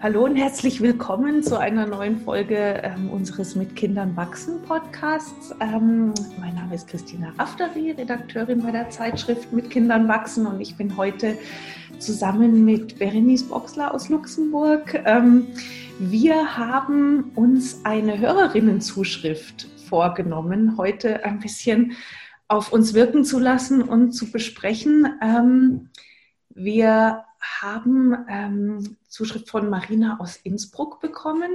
Hallo und herzlich willkommen zu einer neuen Folge ähm, unseres Mit Kindern wachsen Podcasts. Ähm, mein Name ist Christina Rafteri, Redakteurin bei der Zeitschrift Mit Kindern wachsen und ich bin heute zusammen mit Berenice Boxler aus Luxemburg. Ähm, wir haben uns eine Hörerinnenzuschrift vorgenommen, heute ein bisschen auf uns wirken zu lassen und zu besprechen. Ähm, wir haben ähm, Zuschrift von Marina aus Innsbruck bekommen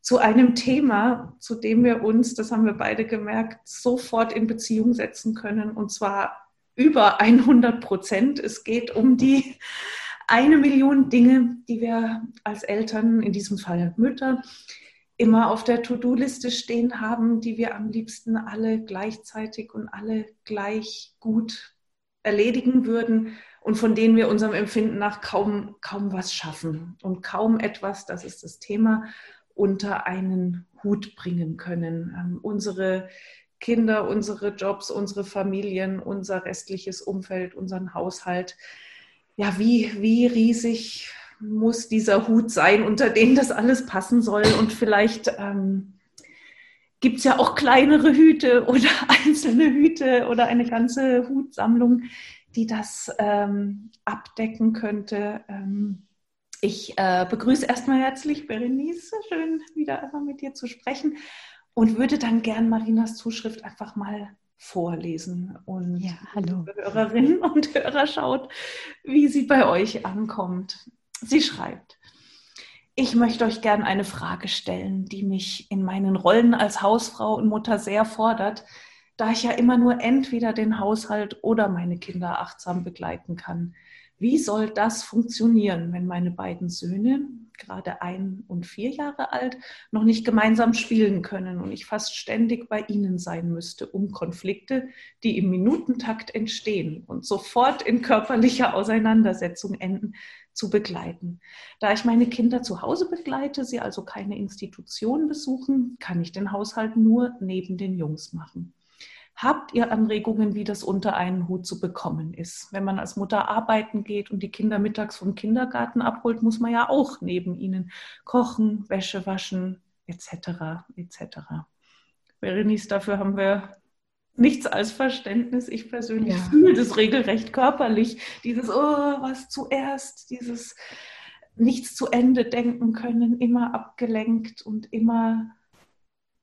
zu einem Thema, zu dem wir uns, das haben wir beide gemerkt, sofort in Beziehung setzen können und zwar über 100 Prozent. Es geht um die eine Million Dinge, die wir als Eltern, in diesem Fall Mütter, immer auf der To-Do-Liste stehen haben, die wir am liebsten alle gleichzeitig und alle gleich gut erledigen würden und von denen wir unserem Empfinden nach kaum, kaum was schaffen und kaum etwas, das ist das Thema, unter einen Hut bringen können. Ähm, unsere Kinder, unsere Jobs, unsere Familien, unser restliches Umfeld, unseren Haushalt. Ja, wie, wie riesig muss dieser Hut sein, unter den das alles passen soll? Und vielleicht ähm, gibt es ja auch kleinere Hüte oder einzelne Hüte oder eine ganze Hutsammlung, die das ähm, abdecken könnte. Ähm, ich äh, begrüße erstmal herzlich Berenice, schön wieder einmal mit dir zu sprechen und würde dann gern Marinas Zuschrift einfach mal vorlesen und ja, hallo. Hörerinnen und Hörer schaut, wie sie bei euch ankommt. Sie schreibt, ich möchte euch gern eine Frage stellen, die mich in meinen Rollen als Hausfrau und Mutter sehr fordert, da ich ja immer nur entweder den Haushalt oder meine Kinder achtsam begleiten kann. Wie soll das funktionieren, wenn meine beiden Söhne, gerade ein und vier Jahre alt, noch nicht gemeinsam spielen können und ich fast ständig bei ihnen sein müsste, um Konflikte, die im Minutentakt entstehen und sofort in körperlicher Auseinandersetzung enden, zu begleiten. Da ich meine Kinder zu Hause begleite, sie also keine Institution besuchen, kann ich den Haushalt nur neben den Jungs machen. Habt ihr Anregungen, wie das unter einen Hut zu bekommen ist? Wenn man als Mutter arbeiten geht und die Kinder mittags vom Kindergarten abholt, muss man ja auch neben ihnen kochen, Wäsche waschen, etc. etc. Berenice, dafür haben wir nichts als Verständnis. Ich persönlich ja. fühle das regelrecht körperlich. Dieses, oh, was zuerst, dieses nichts zu Ende denken können, immer abgelenkt und immer,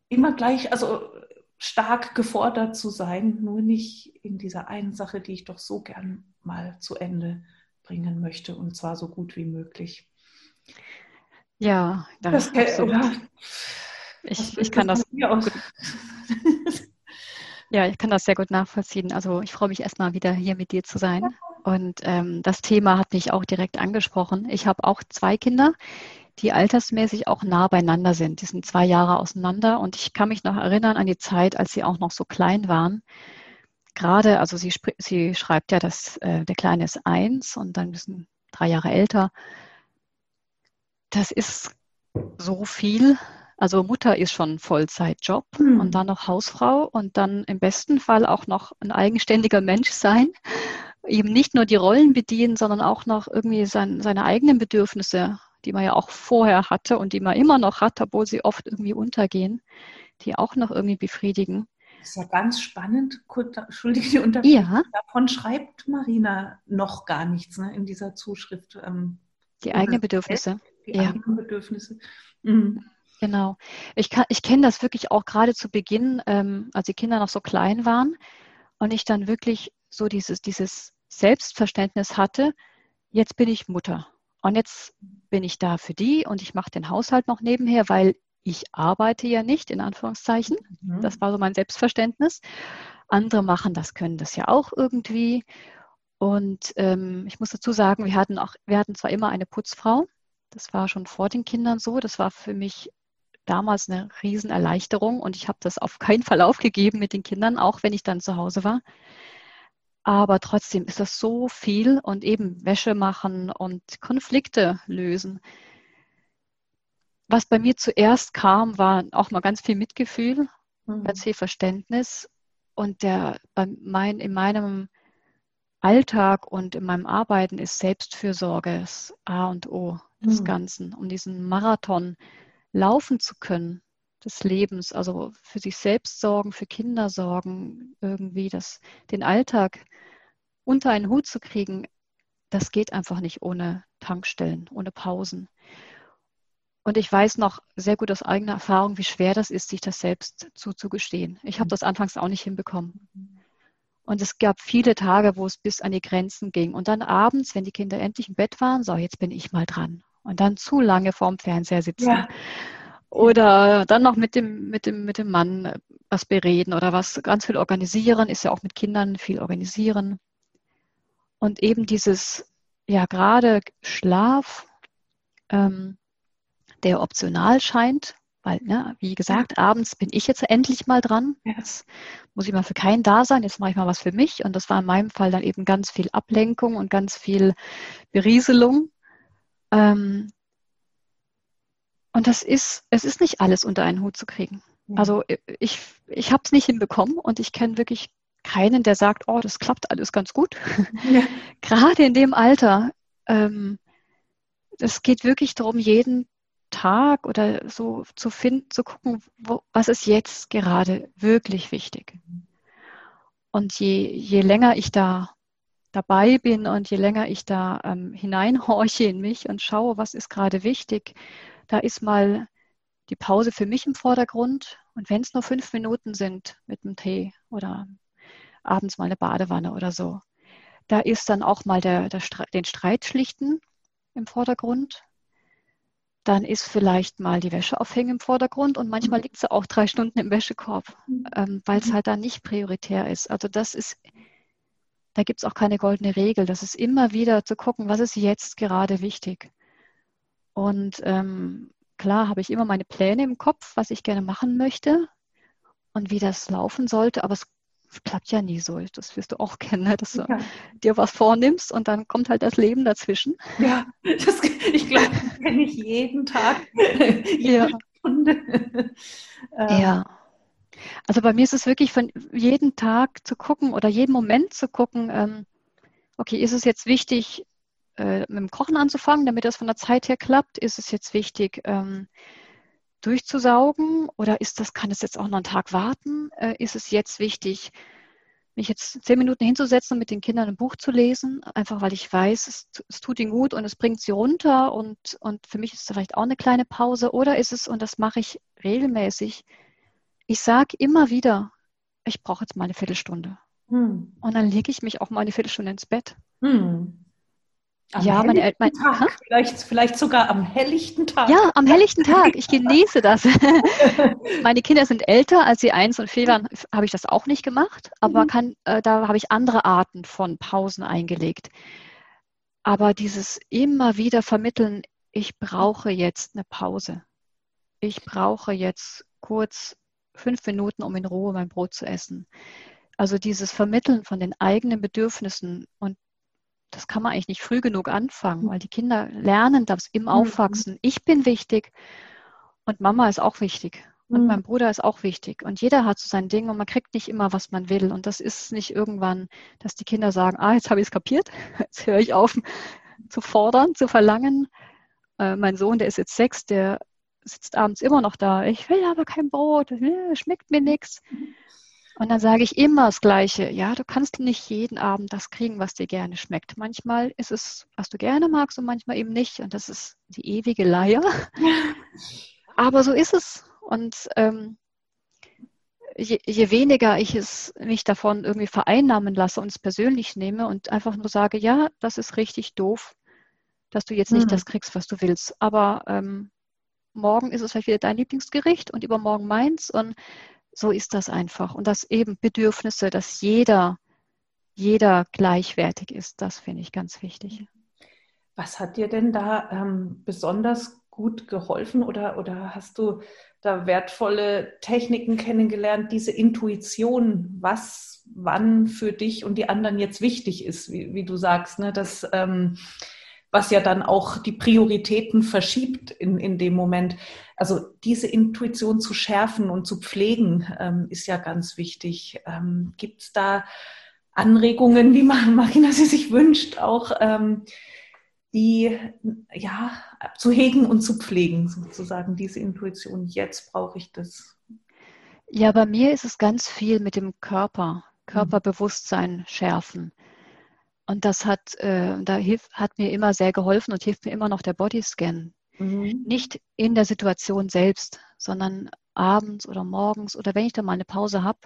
immer gleich, also stark gefordert zu sein, nur nicht in dieser einen Sache, die ich doch so gern mal zu Ende bringen möchte und zwar so gut wie möglich. Ja, das, das oder? Ich, ich kann das. ja, ich kann das sehr gut nachvollziehen. Also ich freue mich erstmal wieder hier mit dir zu sein. Und ähm, das Thema hat mich auch direkt angesprochen. Ich habe auch zwei Kinder die altersmäßig auch nah beieinander sind. Die sind zwei Jahre auseinander und ich kann mich noch erinnern an die Zeit, als sie auch noch so klein waren. Gerade, also sie, sie schreibt ja, dass äh, der Kleine ist eins und dann müssen drei Jahre älter. Das ist so viel. Also Mutter ist schon Vollzeitjob mhm. und dann noch Hausfrau und dann im besten Fall auch noch ein eigenständiger Mensch sein eben nicht nur die Rollen bedienen, sondern auch noch irgendwie sein, seine eigenen Bedürfnisse die man ja auch vorher hatte und die man immer noch hat, obwohl sie oft irgendwie untergehen, die auch noch irgendwie befriedigen. Das ist ja ganz spannend. Entschuldige die Unterbrechung. Ja. Davon schreibt Marina noch gar nichts ne, in dieser Zuschrift. Ähm, die eigenen Bedürfnisse. Die ja. eigenen Bedürfnisse. Mhm. Genau. Ich, ich kenne das wirklich auch gerade zu Beginn, ähm, als die Kinder noch so klein waren und ich dann wirklich so dieses, dieses Selbstverständnis hatte, jetzt bin ich Mutter. Und jetzt bin ich da für die und ich mache den Haushalt noch nebenher, weil ich arbeite ja nicht, in Anführungszeichen. Mhm. Das war so mein Selbstverständnis. Andere machen das, können das ja auch irgendwie. Und ähm, ich muss dazu sagen, wir hatten auch, wir hatten zwar immer eine Putzfrau, das war schon vor den Kindern so, das war für mich damals eine Riesenerleichterung und ich habe das auf keinen Fall aufgegeben mit den Kindern, auch wenn ich dann zu Hause war. Aber trotzdem ist das so viel und eben Wäsche machen und Konflikte lösen. Was bei mir zuerst kam, war auch mal ganz viel Mitgefühl, mhm. ganz viel Verständnis. Und der bei mein, in meinem Alltag und in meinem Arbeiten ist Selbstfürsorge das A und O. des mhm. Ganzen, um diesen Marathon laufen zu können des Lebens, also für sich selbst sorgen, für Kinder sorgen, irgendwie das, den Alltag unter einen Hut zu kriegen, das geht einfach nicht ohne Tankstellen, ohne Pausen. Und ich weiß noch sehr gut aus eigener Erfahrung, wie schwer das ist, sich das selbst zuzugestehen. Ich habe mhm. das anfangs auch nicht hinbekommen. Und es gab viele Tage, wo es bis an die Grenzen ging. Und dann abends, wenn die Kinder endlich im Bett waren, so, jetzt bin ich mal dran. Und dann zu lange vorm Fernseher sitzen. Ja. Oder dann noch mit dem, mit, dem, mit dem Mann was bereden oder was ganz viel organisieren, ist ja auch mit Kindern viel organisieren. Und eben dieses, ja, gerade Schlaf, ähm, der optional scheint, weil, ne, wie gesagt, ja. abends bin ich jetzt endlich mal dran. Jetzt muss ich mal für keinen da sein, jetzt mache ich mal was für mich. Und das war in meinem Fall dann eben ganz viel Ablenkung und ganz viel Berieselung. Ähm, und das ist, es ist nicht alles unter einen Hut zu kriegen. Ja. Also ich, ich habe es nicht hinbekommen und ich kenne wirklich keinen, der sagt, oh, das klappt alles ganz gut. Ja. Gerade in dem Alter. Ähm, es geht wirklich darum, jeden Tag oder so zu finden, zu gucken, wo, was ist jetzt gerade wirklich wichtig. Und je, je länger ich da dabei bin und je länger ich da ähm, hineinhorche in mich und schaue, was ist gerade wichtig, da ist mal die Pause für mich im Vordergrund. Und wenn es nur fünf Minuten sind mit einem Tee oder abends mal eine Badewanne oder so, da ist dann auch mal der, der den Streit schlichten im Vordergrund. Dann ist vielleicht mal die Wäsche aufhängen im Vordergrund und manchmal liegt sie auch drei Stunden im Wäschekorb, ähm, weil es halt dann nicht prioritär ist. Also das ist, da gibt es auch keine goldene Regel. Das ist immer wieder zu gucken, was ist jetzt gerade wichtig. Und ähm, klar habe ich immer meine Pläne im Kopf, was ich gerne machen möchte und wie das laufen sollte, aber es klappt ja nie so. Das wirst du auch kennen, ne? dass du ja. dir was vornimmst und dann kommt halt das Leben dazwischen. Ja, das, ich glaube, das kenne ich jeden Tag. jede ja. Stunde. Ähm. Ja. Also bei mir ist es wirklich von jedem Tag zu gucken oder jeden Moment zu gucken, ähm, okay, ist es jetzt wichtig, äh, mit dem Kochen anzufangen, damit das von der Zeit her klappt? Ist es jetzt wichtig, ähm, durchzusaugen oder ist das, kann es jetzt auch noch einen Tag warten? Äh, ist es jetzt wichtig, mich jetzt zehn Minuten hinzusetzen und mit den Kindern ein Buch zu lesen, einfach weil ich weiß, es, es, tut ihnen gut und es bringt sie runter und, und für mich ist es vielleicht auch eine kleine Pause. Oder ist es, und das mache ich regelmäßig, ich sage immer wieder, ich brauche jetzt mal eine Viertelstunde. Hm. Und dann lege ich mich auch mal eine Viertelstunde ins Bett. Hm. Am ja, meine Eltern. Tag, vielleicht, vielleicht sogar am helllichten Tag. Ja, am helllichten Tag. Ich genieße das. meine Kinder sind älter, als sie eins und vier waren, habe ich das auch nicht gemacht. Aber mhm. kann, äh, da habe ich andere Arten von Pausen eingelegt. Aber dieses immer wieder vermitteln, ich brauche jetzt eine Pause. Ich brauche jetzt kurz fünf Minuten, um in Ruhe mein Brot zu essen. Also dieses Vermitteln von den eigenen Bedürfnissen und das kann man eigentlich nicht früh genug anfangen, weil die Kinder lernen das im mhm. Aufwachsen. Ich bin wichtig und Mama ist auch wichtig und mhm. mein Bruder ist auch wichtig und jeder hat so sein Ding und man kriegt nicht immer, was man will. Und das ist nicht irgendwann, dass die Kinder sagen, ah, jetzt habe ich es kapiert, jetzt höre ich auf zu fordern, zu verlangen. Äh, mein Sohn, der ist jetzt sechs, der sitzt abends immer noch da. Ich will aber kein Brot, schmeckt mir nichts. Und dann sage ich immer das Gleiche. Ja, du kannst nicht jeden Abend das kriegen, was dir gerne schmeckt. Manchmal ist es, was du gerne magst und manchmal eben nicht. Und das ist die ewige Leier. Aber so ist es. Und ähm, je, je, weniger ich es mich davon irgendwie vereinnahmen lasse und es persönlich nehme und einfach nur sage, ja, das ist richtig doof, dass du jetzt nicht mhm. das kriegst, was du willst. Aber ähm, morgen ist es vielleicht wieder dein Lieblingsgericht und übermorgen meins. Und so ist das einfach. Und dass eben Bedürfnisse, dass jeder, jeder gleichwertig ist, das finde ich ganz wichtig. Was hat dir denn da ähm, besonders gut geholfen oder, oder hast du da wertvolle Techniken kennengelernt, diese Intuition, was wann für dich und die anderen jetzt wichtig ist, wie, wie du sagst, ne, dass ähm, was ja dann auch die Prioritäten verschiebt in, in dem Moment. Also diese Intuition zu schärfen und zu pflegen, ähm, ist ja ganz wichtig. Ähm, Gibt es da Anregungen, wie man, Marina sie sich wünscht, auch ähm, die ja zu hegen und zu pflegen, sozusagen diese Intuition. Jetzt brauche ich das. Ja, bei mir ist es ganz viel mit dem Körper, Körperbewusstsein schärfen. Und das hat, äh, da hilft, hat mir immer sehr geholfen und hilft mir immer noch der Bodyscan. Mhm. Nicht in der Situation selbst, sondern abends oder morgens oder wenn ich da mal eine Pause habe,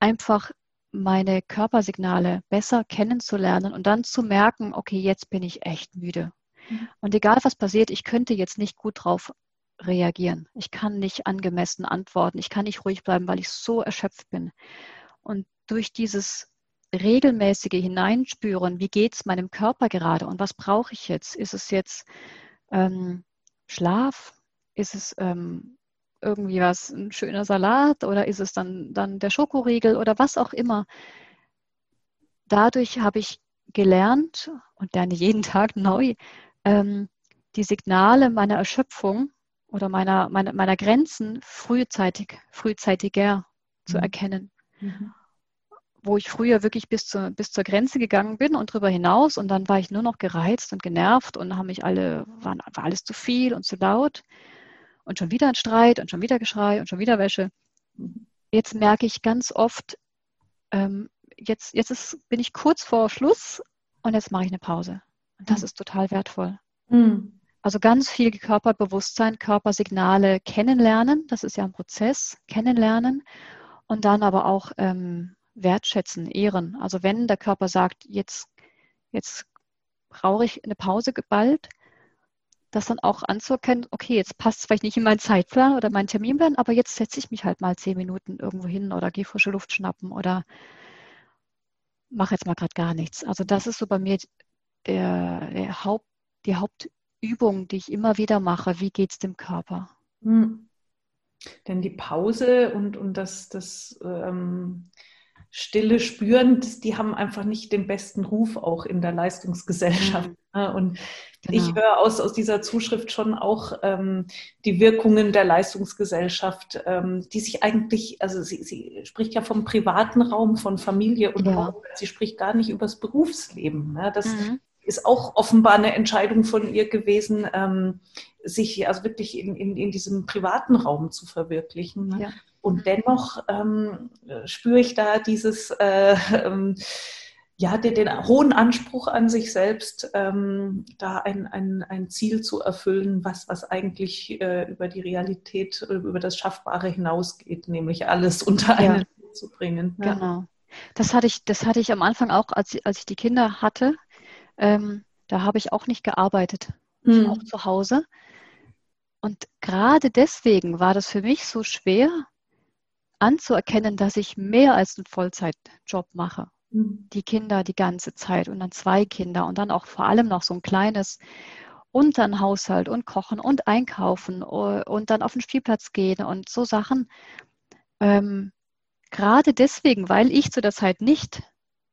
einfach meine Körpersignale besser kennenzulernen und dann zu merken, okay, jetzt bin ich echt müde. Mhm. Und egal was passiert, ich könnte jetzt nicht gut drauf reagieren. Ich kann nicht angemessen antworten. Ich kann nicht ruhig bleiben, weil ich so erschöpft bin. Und durch dieses regelmäßige Hineinspüren, wie geht es meinem Körper gerade und was brauche ich jetzt? Ist es jetzt ähm, Schlaf? Ist es ähm, irgendwie was, ein schöner Salat oder ist es dann, dann der Schokoriegel oder was auch immer. Dadurch habe ich gelernt und lerne jeden Tag neu, ähm, die Signale meiner Erschöpfung oder meiner, meiner, meiner Grenzen frühzeitig, frühzeitiger zu mhm. erkennen. Mhm. Wo ich früher wirklich bis zur, bis zur Grenze gegangen bin und darüber hinaus und dann war ich nur noch gereizt und genervt und haben mich alle, waren, war alles zu viel und zu laut und schon wieder ein Streit und schon wieder Geschrei und schon wieder Wäsche. Jetzt merke ich ganz oft, ähm, jetzt, jetzt ist, bin ich kurz vor Schluss und jetzt mache ich eine Pause. Und das mhm. ist total wertvoll. Mhm. Also ganz viel Körperbewusstsein, Körpersignale kennenlernen, das ist ja ein Prozess, kennenlernen und dann aber auch ähm, wertschätzen, ehren. Also wenn der Körper sagt, jetzt, jetzt brauche ich eine Pause geballt, das dann auch anzuerkennen, okay, jetzt passt es vielleicht nicht in meinen Zeitplan oder meinen Terminplan, aber jetzt setze ich mich halt mal zehn Minuten irgendwo hin oder gehe frische Luft schnappen oder mache jetzt mal gerade gar nichts. Also das ist so bei mir der, der Haupt, die Hauptübung, die ich immer wieder mache. Wie geht es dem Körper? Hm. Denn die Pause und, und das, das ähm, Stille spüren, die haben einfach nicht den besten Ruf auch in der Leistungsgesellschaft. Mhm. Und genau. ich höre aus, aus dieser Zuschrift schon auch ähm, die Wirkungen der Leistungsgesellschaft, ähm, die sich eigentlich, also sie, sie spricht ja vom privaten Raum, von Familie und ja. Raum, sie spricht gar nicht über das Berufsleben. Ne? Das mhm. ist auch offenbar eine Entscheidung von ihr gewesen, ähm, sich also wirklich in, in, in diesem privaten Raum zu verwirklichen. Ne? Ja. Und dennoch ähm, spüre ich da dieses, äh, ähm, ja, den, den, hohen Anspruch an sich selbst, ähm, da ein, ein, ein Ziel zu erfüllen, was, was eigentlich äh, über die Realität, über das Schaffbare hinausgeht, nämlich alles unter ja. einen Hut zu bringen. Ja. Genau. Das hatte ich, das hatte ich am Anfang auch, als, als ich die Kinder hatte. Ähm, da habe ich auch nicht gearbeitet. Ich hm. war auch zu Hause. Und gerade deswegen war das für mich so schwer, anzuerkennen, dass ich mehr als einen Vollzeitjob mache. Mhm. Die Kinder die ganze Zeit und dann zwei Kinder und dann auch vor allem noch so ein kleines und dann Haushalt und Kochen und Einkaufen und dann auf den Spielplatz gehen und so Sachen. Ähm, gerade deswegen, weil ich zu der Zeit nicht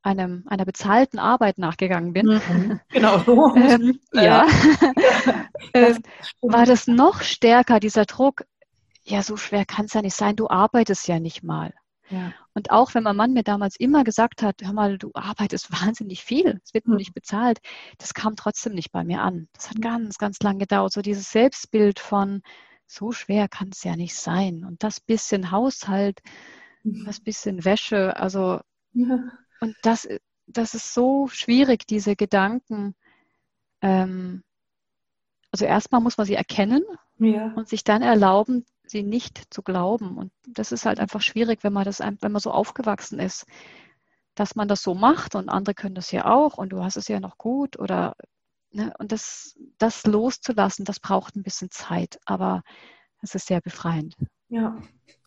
einem, einer bezahlten Arbeit nachgegangen bin. Mhm, genau so. ähm, ja, äh, war das noch stärker, dieser Druck, ja, so schwer kann es ja nicht sein, du arbeitest ja nicht mal. Ja. Und auch wenn mein Mann mir damals immer gesagt hat, hör mal, du arbeitest wahnsinnig viel, es wird nur mhm. nicht bezahlt, das kam trotzdem nicht bei mir an. Das hat ganz, ganz lang gedauert. So dieses Selbstbild von, so schwer kann es ja nicht sein. Und das bisschen Haushalt, mhm. das bisschen Wäsche, also, ja. und das, das ist so schwierig, diese Gedanken. Ähm, also erstmal muss man sie erkennen ja. und sich dann erlauben, sie nicht zu glauben. Und das ist halt einfach schwierig, wenn man das, wenn man so aufgewachsen ist, dass man das so macht und andere können das ja auch und du hast es ja noch gut oder ne, und das, das loszulassen, das braucht ein bisschen Zeit, aber es ist sehr befreiend. Ja.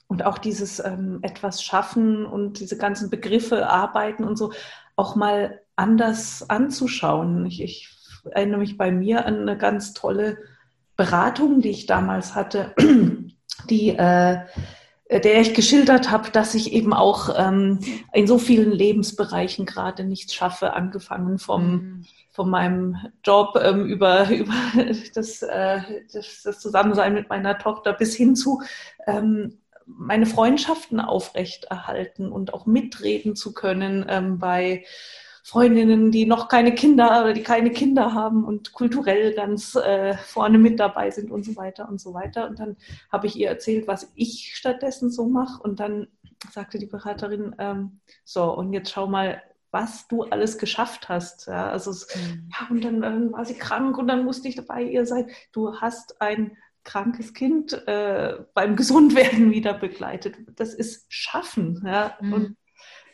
Und auch dieses ähm, etwas schaffen und diese ganzen Begriffe arbeiten und so auch mal anders anzuschauen. Ich, ich erinnere mich bei mir an eine ganz tolle Beratung, die ich damals hatte, die äh, der ich geschildert habe, dass ich eben auch ähm, in so vielen Lebensbereichen gerade nichts schaffe, angefangen vom, mhm. von meinem Job ähm, über, über das, äh, das, das, Zusammensein mit meiner Tochter bis hin zu ähm, meine Freundschaften aufrechterhalten und auch mitreden zu können ähm, bei Freundinnen, die noch keine Kinder oder die keine Kinder haben und kulturell ganz äh, vorne mit dabei sind und so weiter und so weiter. Und dann habe ich ihr erzählt, was ich stattdessen so mache. Und dann sagte die Beraterin, ähm, so, und jetzt schau mal, was du alles geschafft hast. Ja, also es, mhm. ja, und dann, dann war sie krank und dann musste ich bei ihr sein. Du hast ein krankes Kind äh, beim Gesundwerden wieder begleitet. Das ist Schaffen. Ja? Mhm. Und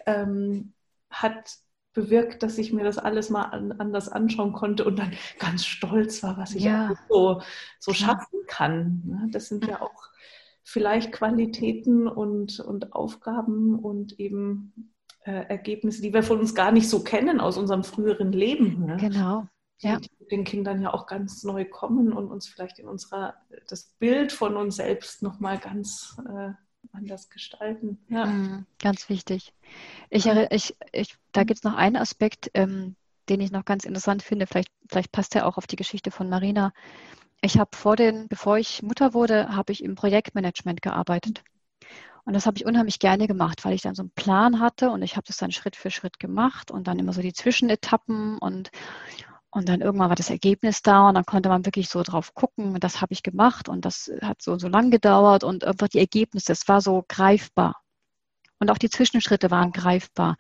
ähm, hat bewirkt, dass ich mir das alles mal an, anders anschauen konnte und dann ganz stolz war, was ich ja. so, so schaffen kann. Ne? Das sind ja auch vielleicht Qualitäten und, und Aufgaben und eben äh, Ergebnisse, die wir von uns gar nicht so kennen aus unserem früheren Leben. Ne? Genau. Ja. Die den Kindern ja auch ganz neu kommen und uns vielleicht in unserer, das Bild von uns selbst nochmal ganz äh, anders gestalten. Ja. Mhm, ganz wichtig. Ich, ich, ich, da gibt es noch einen Aspekt, ähm, den ich noch ganz interessant finde. Vielleicht, vielleicht passt er auch auf die Geschichte von Marina. Ich habe vor den, bevor ich Mutter wurde, habe ich im Projektmanagement gearbeitet. Und das habe ich unheimlich gerne gemacht, weil ich dann so einen Plan hatte und ich habe das dann Schritt für Schritt gemacht und dann immer so die Zwischenetappen und, und dann irgendwann war das Ergebnis da und dann konnte man wirklich so drauf gucken, das habe ich gemacht und das hat so so lang gedauert und einfach die Ergebnisse, es war so greifbar. Und auch die Zwischenschritte waren greifbar.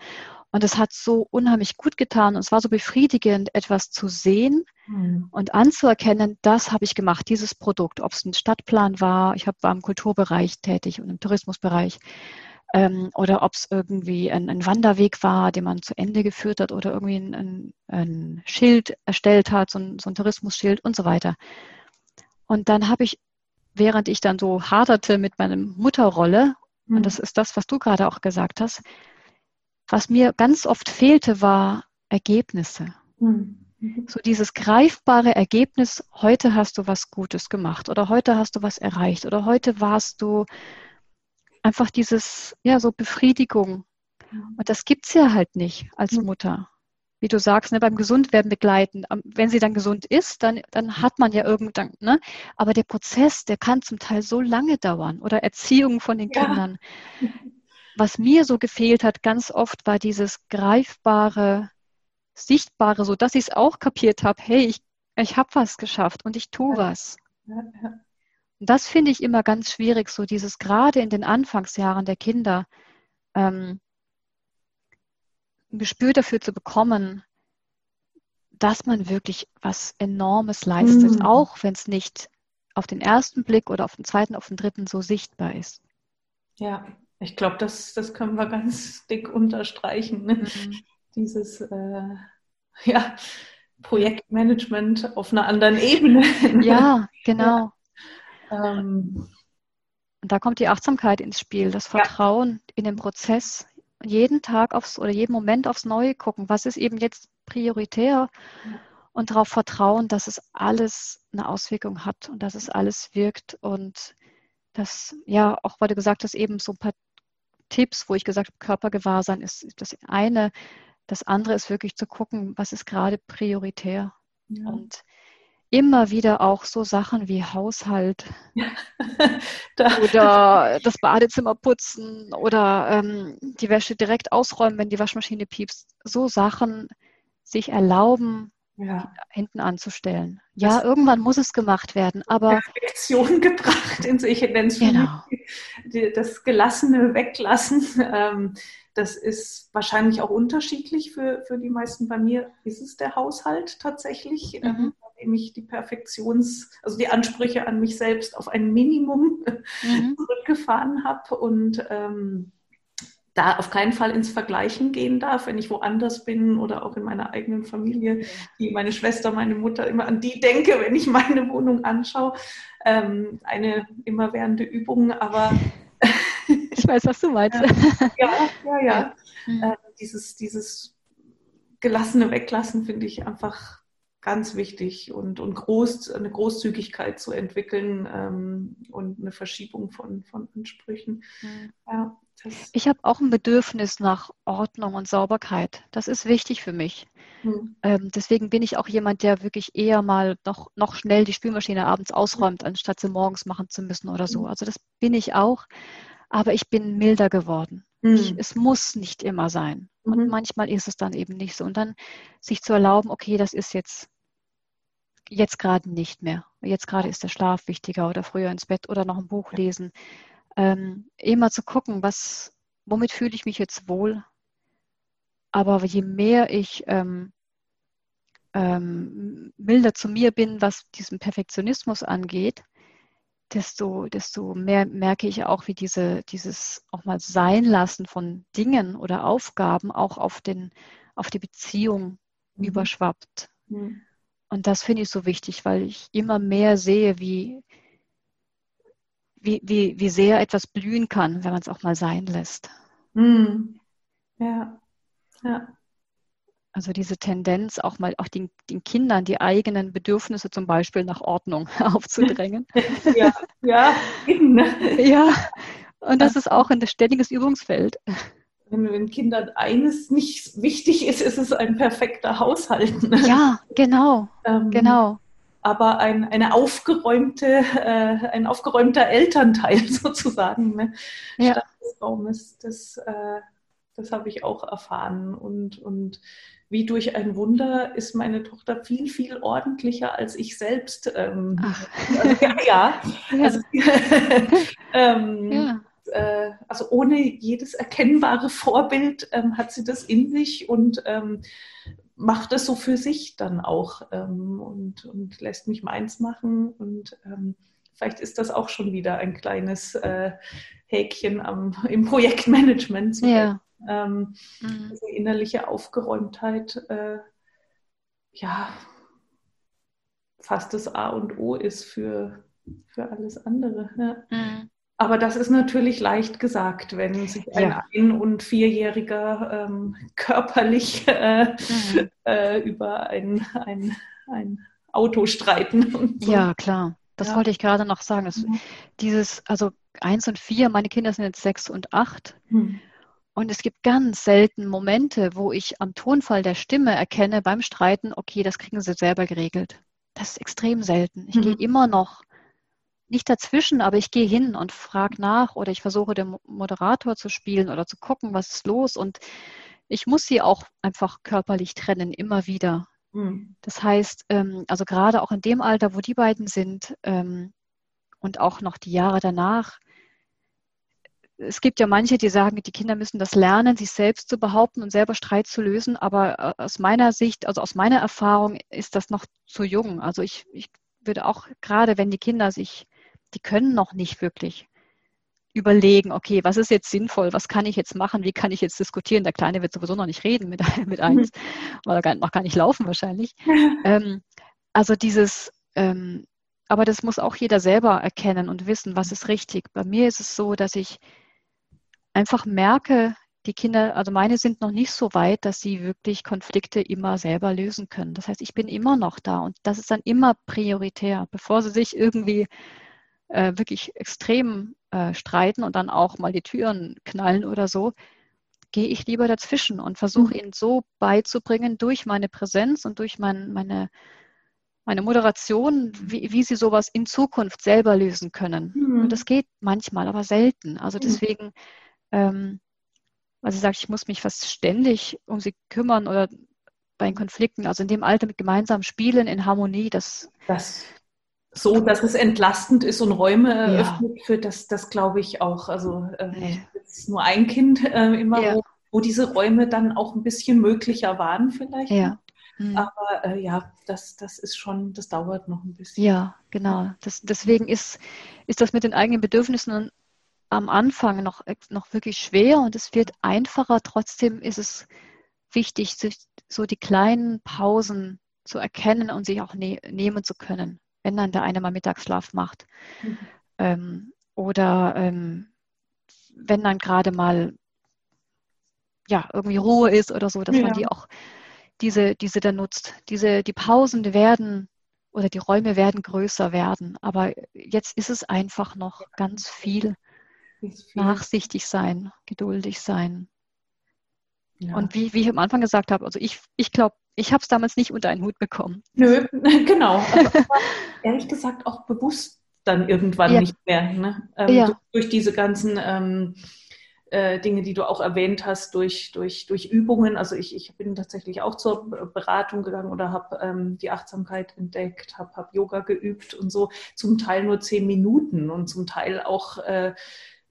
Und es hat so unheimlich gut getan und es war so befriedigend, etwas zu sehen mhm. und anzuerkennen, das habe ich gemacht, dieses Produkt, ob es ein Stadtplan war, ich war im Kulturbereich tätig und im Tourismusbereich ähm, oder ob es irgendwie ein, ein, Wanderweg war, den man zu Ende geführt hat oder irgendwie ein, ein, ein Schild erstellt hat, so ein, so ein Tourismusschild und so weiter. Und dann habe ich, während ich dann so haderte mit meiner Mutterrolle, mhm. und das ist das, was du gerade auch gesagt hast, was mir ganz oft fehlte, war Ergebnisse. Mhm. So dieses greifbare Ergebnis, heute hast du was Gutes gemacht oder heute hast du was erreicht oder heute warst du einfach dieses, ja, so Befriedigung. Und das gibt es ja halt nicht als Mutter. Wie du sagst, ne, beim Gesundwerden begleiten. Wenn sie dann gesund ist, dann, dann hat man ja irgendwann, ne? Aber der Prozess, der kann zum Teil so lange dauern oder Erziehung von den ja. Kindern. Was mir so gefehlt hat, ganz oft war dieses greifbare, sichtbare, so dass ich es auch kapiert habe, hey, ich, ich habe was geschafft und ich tue was. Ja, ja. Und das finde ich immer ganz schwierig, so dieses gerade in den Anfangsjahren der Kinder ähm, ein Gespür dafür zu bekommen, dass man wirklich was Enormes leistet, mhm. auch wenn es nicht auf den ersten Blick oder auf den zweiten, auf den dritten so sichtbar ist. Ja, ich glaube, das, das können wir ganz dick unterstreichen. Ne? Mhm. Dieses äh, ja, Projektmanagement auf einer anderen Ebene. Ja, genau. Ähm, und da kommt die Achtsamkeit ins Spiel, das Vertrauen ja. in den Prozess. Jeden Tag aufs oder jeden Moment aufs Neue gucken, was ist eben jetzt prioritär und darauf vertrauen, dass es alles eine Auswirkung hat und dass es alles wirkt und das, ja, auch weil du gesagt hast, eben so ein paar Tipps, wo ich gesagt habe, Körpergewahrsein ist das eine. Das andere ist wirklich zu gucken, was ist gerade prioritär. Ja. Und immer wieder auch so Sachen wie Haushalt da. oder das Badezimmer putzen oder ähm, die Wäsche direkt ausräumen, wenn die Waschmaschine piepst. So Sachen sich erlauben, ja. hinten anzustellen. Ja, das irgendwann muss es gemacht werden, aber Perfektion gebracht in sich, nenne es genau. das gelassene Weglassen. Ähm, das ist wahrscheinlich auch unterschiedlich für, für die meisten. Bei mir ist es der Haushalt tatsächlich. Ähm, mhm indem ich die Perfektions-, also die Ansprüche an mich selbst auf ein Minimum mhm. zurückgefahren habe und ähm, da auf keinen Fall ins Vergleichen gehen darf, wenn ich woanders bin oder auch in meiner eigenen Familie, wie meine Schwester, meine Mutter, immer an die denke, wenn ich meine Wohnung anschaue. Ähm, eine immerwährende Übung, aber ich weiß, was du meinst. ja, ja, ja. Mhm. Äh, dieses, dieses gelassene Weglassen finde ich einfach ganz wichtig und, und groß, eine Großzügigkeit zu entwickeln ähm, und eine Verschiebung von, von Ansprüchen. Mhm. Ja, ich habe auch ein Bedürfnis nach Ordnung und Sauberkeit. Das ist wichtig für mich. Mhm. Ähm, deswegen bin ich auch jemand, der wirklich eher mal noch, noch schnell die Spülmaschine abends ausräumt, anstatt sie morgens machen zu müssen oder so. Mhm. Also das bin ich auch. Aber ich bin milder geworden. Mhm. Ich, es muss nicht immer sein. Und mhm. manchmal ist es dann eben nicht so. Und dann sich zu erlauben, okay, das ist jetzt, jetzt gerade nicht mehr. Jetzt gerade ist der Schlaf wichtiger oder früher ins Bett oder noch ein Buch lesen. Ähm, immer zu gucken, was, womit fühle ich mich jetzt wohl. Aber je mehr ich ähm, ähm, milder zu mir bin, was diesen Perfektionismus angeht, desto, desto mehr merke ich auch, wie diese, dieses auch mal sein lassen von Dingen oder Aufgaben auch auf, den, auf die Beziehung mhm. überschwappt. Mhm. Und das finde ich so wichtig, weil ich immer mehr sehe, wie, wie, wie, wie sehr etwas blühen kann, wenn man es auch mal sein lässt. Mhm. Ja, ja. Also diese Tendenz, auch mal auch den, den, Kindern die eigenen Bedürfnisse zum Beispiel nach Ordnung aufzudrängen. ja, ja? Ja, und das ist auch ein ständiges Übungsfeld. Wenn, wenn Kindern eines nicht wichtig ist, ist es ein perfekter Haushalt. Ne? Ja, genau, ähm, genau. Aber ein, eine aufgeräumte, äh, ein aufgeräumter Elternteil sozusagen ne? ja. statt des Raumes, das, äh, das habe ich auch erfahren. Und, und wie durch ein Wunder ist meine Tochter viel, viel ordentlicher als ich selbst. Ähm, ja, ja, also, ähm, ja. Äh, also ohne jedes erkennbare Vorbild ähm, hat sie das in sich und ähm, macht es so für sich dann auch ähm, und, und lässt mich meins machen. Und ähm, vielleicht ist das auch schon wieder ein kleines äh, Häkchen am, im Projektmanagement. Ja ähm, mhm. diese innerliche Aufgeräumtheit, äh, ja, fast das A und O ist für, für alles andere. Ja. Mhm. Aber das ist natürlich leicht gesagt, wenn sich ein ja. ein- und vierjähriger ähm, körperlich äh, mhm. äh, über ein, ein, ein Auto streiten. So. Ja, klar. Das ja. wollte ich gerade noch sagen. Es, mhm. Dieses, also eins und vier, meine Kinder sind jetzt sechs und acht. Mhm. Und es gibt ganz selten Momente, wo ich am Tonfall der Stimme erkenne beim Streiten, okay, das kriegen sie selber geregelt. Das ist extrem selten. Ich mhm. gehe immer noch nicht dazwischen, aber ich gehe hin und frage nach oder ich versuche den Moderator zu spielen oder zu gucken, was ist los. Und ich muss sie auch einfach körperlich trennen, immer wieder. Mhm. Das heißt, ähm, also gerade auch in dem Alter, wo die beiden sind ähm, und auch noch die Jahre danach, es gibt ja manche, die sagen, die Kinder müssen das lernen, sich selbst zu behaupten und selber Streit zu lösen. Aber äh, aus meiner Sicht, also aus meiner Erfahrung, ist das noch zu jung. Also ich, ich würde auch gerade, wenn die Kinder sich, die können noch nicht wirklich überlegen, okay, was ist jetzt sinnvoll, was kann ich jetzt machen, wie kann ich jetzt diskutieren. Der Kleine wird sowieso noch nicht reden mit, mit eins, weil er noch gar nicht laufen wahrscheinlich. ähm, also dieses, ähm, aber das muss auch jeder selber erkennen und wissen, was ist richtig. Bei mir ist es so, dass ich einfach merke, die Kinder, also meine sind noch nicht so weit, dass sie wirklich Konflikte immer selber lösen können. Das heißt, ich bin immer noch da und das ist dann immer prioritär, bevor sie sich irgendwie äh, wirklich extrem äh, streiten und dann auch mal die Türen knallen oder so, gehe ich lieber dazwischen und versuche mhm. ihnen so beizubringen durch meine Präsenz und durch mein, meine, meine Moderation, wie, wie sie sowas in Zukunft selber lösen können. Mhm. Und das geht manchmal, aber selten. Also mhm. deswegen ähm, also sie sagt, ich muss mich fast ständig um sie kümmern oder bei den Konflikten, also in dem Alter mit gemeinsam spielen in Harmonie, das, das so, dass es entlastend ist und Räume eröffnet ja. für das, das glaube ich auch. Also äh, ist nur ein Kind äh, immer, ja. wo, wo, diese Räume dann auch ein bisschen möglicher waren vielleicht. Ja. Mhm. Aber äh, ja, das, das ist schon, das dauert noch ein bisschen. Ja, genau. Das, deswegen ist, ist das mit den eigenen Bedürfnissen am Anfang noch, noch wirklich schwer und es wird einfacher. Trotzdem ist es wichtig, sich so die kleinen Pausen zu erkennen und sich auch ne nehmen zu können, wenn dann der eine mal Mittagsschlaf macht. Mhm. Ähm, oder ähm, wenn dann gerade mal ja, irgendwie Ruhe ist oder so, dass ja. man die auch diese, diese dann nutzt. Diese, die Pausen werden oder die Räume werden größer werden. Aber jetzt ist es einfach noch ganz viel nachsichtig sein, geduldig sein. Ja. Und wie, wie ich am Anfang gesagt habe, also ich, ich glaube, ich habe es damals nicht unter einen Hut bekommen. Nö, genau. Aber ehrlich gesagt auch bewusst dann irgendwann ja. nicht mehr. Ne? Ähm, ja. durch, durch, diese ganzen ähm, äh, Dinge, die du auch erwähnt hast, durch, durch, durch Übungen. Also ich, ich bin tatsächlich auch zur Beratung gegangen oder habe ähm, die Achtsamkeit entdeckt, habe hab Yoga geübt und so. Zum Teil nur zehn Minuten und zum Teil auch, äh,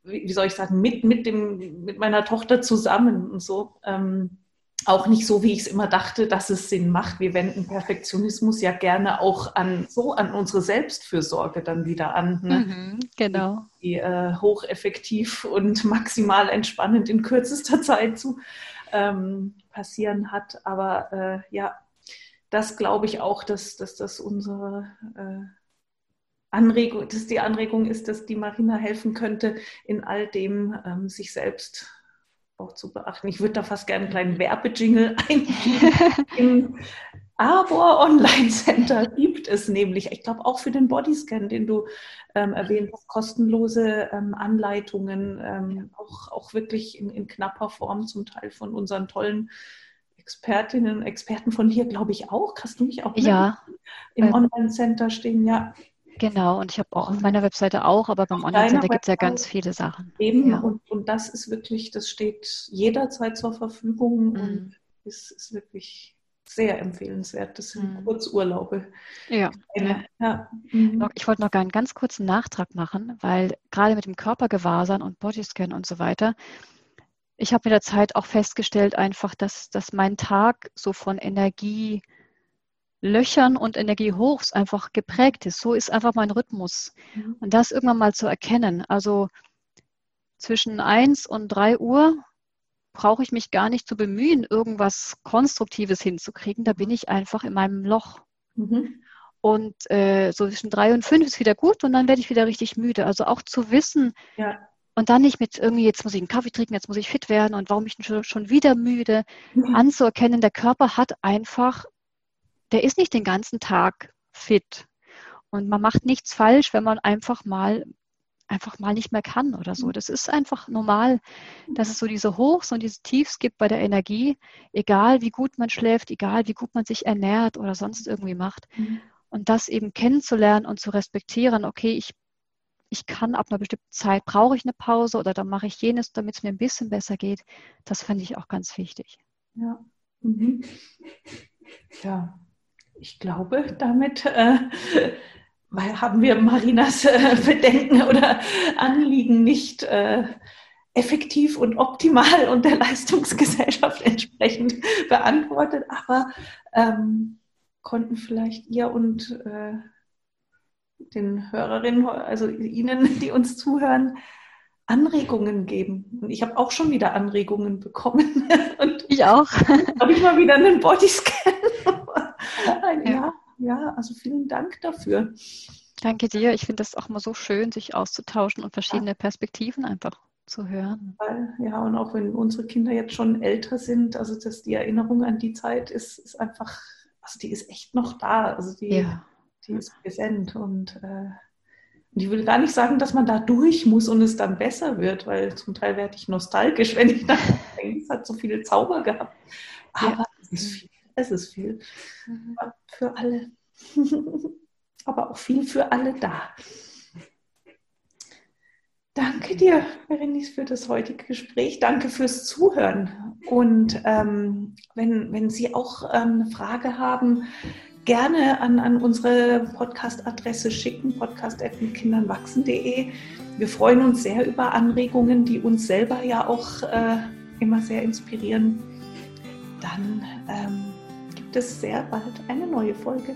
wie, soll ich sagen, mit, mit, dem, mit meiner Tochter zusammen und so. Ähm, auch nicht so, wie ich es immer dachte, dass es Sinn macht. Wir wenden Perfektionismus ja gerne auch an so an unsere Selbstfürsorge dann wieder an. Ne? Mhm, genau. Die, die äh, hocheffektiv und maximal entspannend in kürzester Zeit zu ähm, passieren hat. Aber äh, ja, das glaube ich auch, dass, dass das unsere äh, Anregung, dass die Anregung ist, dass die Marina helfen könnte, in all dem ähm, sich selbst auch zu beachten. Ich würde da fast gerne einen kleinen Werbejingle einfügen. Im Arbor Online Center gibt es nämlich, ich glaube auch für den Bodyscan, den du ähm, erwähnt hast, kostenlose ähm, Anleitungen, ähm, auch, auch wirklich in, in knapper Form zum Teil von unseren tollen Expertinnen und Experten von hier, glaube ich, auch. Hast du mich auch ja. im Online Center stehen? Ja. Genau, und ich habe auch auf meiner Webseite auch, aber beim Online-Center gibt es ja ganz viele Sachen. Eben, ja. und, und das ist wirklich, das steht jederzeit zur Verfügung mhm. und ist, ist wirklich sehr empfehlenswert. Das sind mhm. Kurzurlaube. Ja. ja. ja. Mhm. Ich wollte noch einen ganz kurzen Nachtrag machen, weil gerade mit dem Körpergewahrsam und Bodyscan und so weiter, ich habe mit der Zeit auch festgestellt, einfach, dass, dass mein Tag so von Energie Löchern und Energiehochs einfach geprägt ist. So ist einfach mein Rhythmus. Mhm. Und das irgendwann mal zu erkennen. Also zwischen 1 und 3 Uhr brauche ich mich gar nicht zu bemühen, irgendwas Konstruktives hinzukriegen. Da bin ich einfach in meinem Loch. Mhm. Und äh, so zwischen 3 und 5 ist wieder gut und dann werde ich wieder richtig müde. Also auch zu wissen, ja. und dann nicht mit irgendwie, jetzt muss ich einen Kaffee trinken, jetzt muss ich fit werden und warum ich schon, schon wieder müde, mhm. anzuerkennen, der Körper hat einfach der ist nicht den ganzen Tag fit. Und man macht nichts falsch, wenn man einfach mal einfach mal nicht mehr kann oder so. Das ist einfach normal, dass es so diese Hochs und diese Tiefs gibt bei der Energie, egal wie gut man schläft, egal wie gut man sich ernährt oder sonst irgendwie macht. Mhm. Und das eben kennenzulernen und zu respektieren, okay, ich, ich kann ab einer bestimmten Zeit, brauche ich eine Pause oder dann mache ich jenes, damit es mir ein bisschen besser geht, das finde ich auch ganz wichtig. Ja. Mhm. Ja, ich glaube, damit äh, haben wir Marinas äh, Bedenken oder Anliegen nicht äh, effektiv und optimal und der Leistungsgesellschaft entsprechend beantwortet, aber ähm, konnten vielleicht ihr und äh, den Hörerinnen, also Ihnen, die uns zuhören, Anregungen geben. Und ich habe auch schon wieder Anregungen bekommen. Und ich auch. Habe ich mal wieder einen Bodyscan ja, ja, also vielen Dank dafür. Danke dir. Ich finde das auch immer so schön, sich auszutauschen und verschiedene ja. Perspektiven einfach zu hören. Ja, und auch wenn unsere Kinder jetzt schon älter sind, also dass die Erinnerung an die Zeit ist, ist einfach, also die ist echt noch da. Also die, ja. die ist präsent und äh, ich will gar nicht sagen, dass man da durch muss und es dann besser wird, weil zum Teil werde ich nostalgisch, wenn ich da denke, es hat so viele Zauber gehabt. Aber ja. es ist viel es ist viel mhm. für alle, aber auch viel für alle da. Danke dir, Berenice, für das heutige Gespräch. Danke fürs Zuhören. Und ähm, wenn, wenn Sie auch ähm, eine Frage haben, gerne an, an unsere Podcast-Adresse schicken, podcast.mitkindernwachsen.de. Wir freuen uns sehr über Anregungen, die uns selber ja auch äh, immer sehr inspirieren. Dann ähm, es sehr bald eine neue Folge.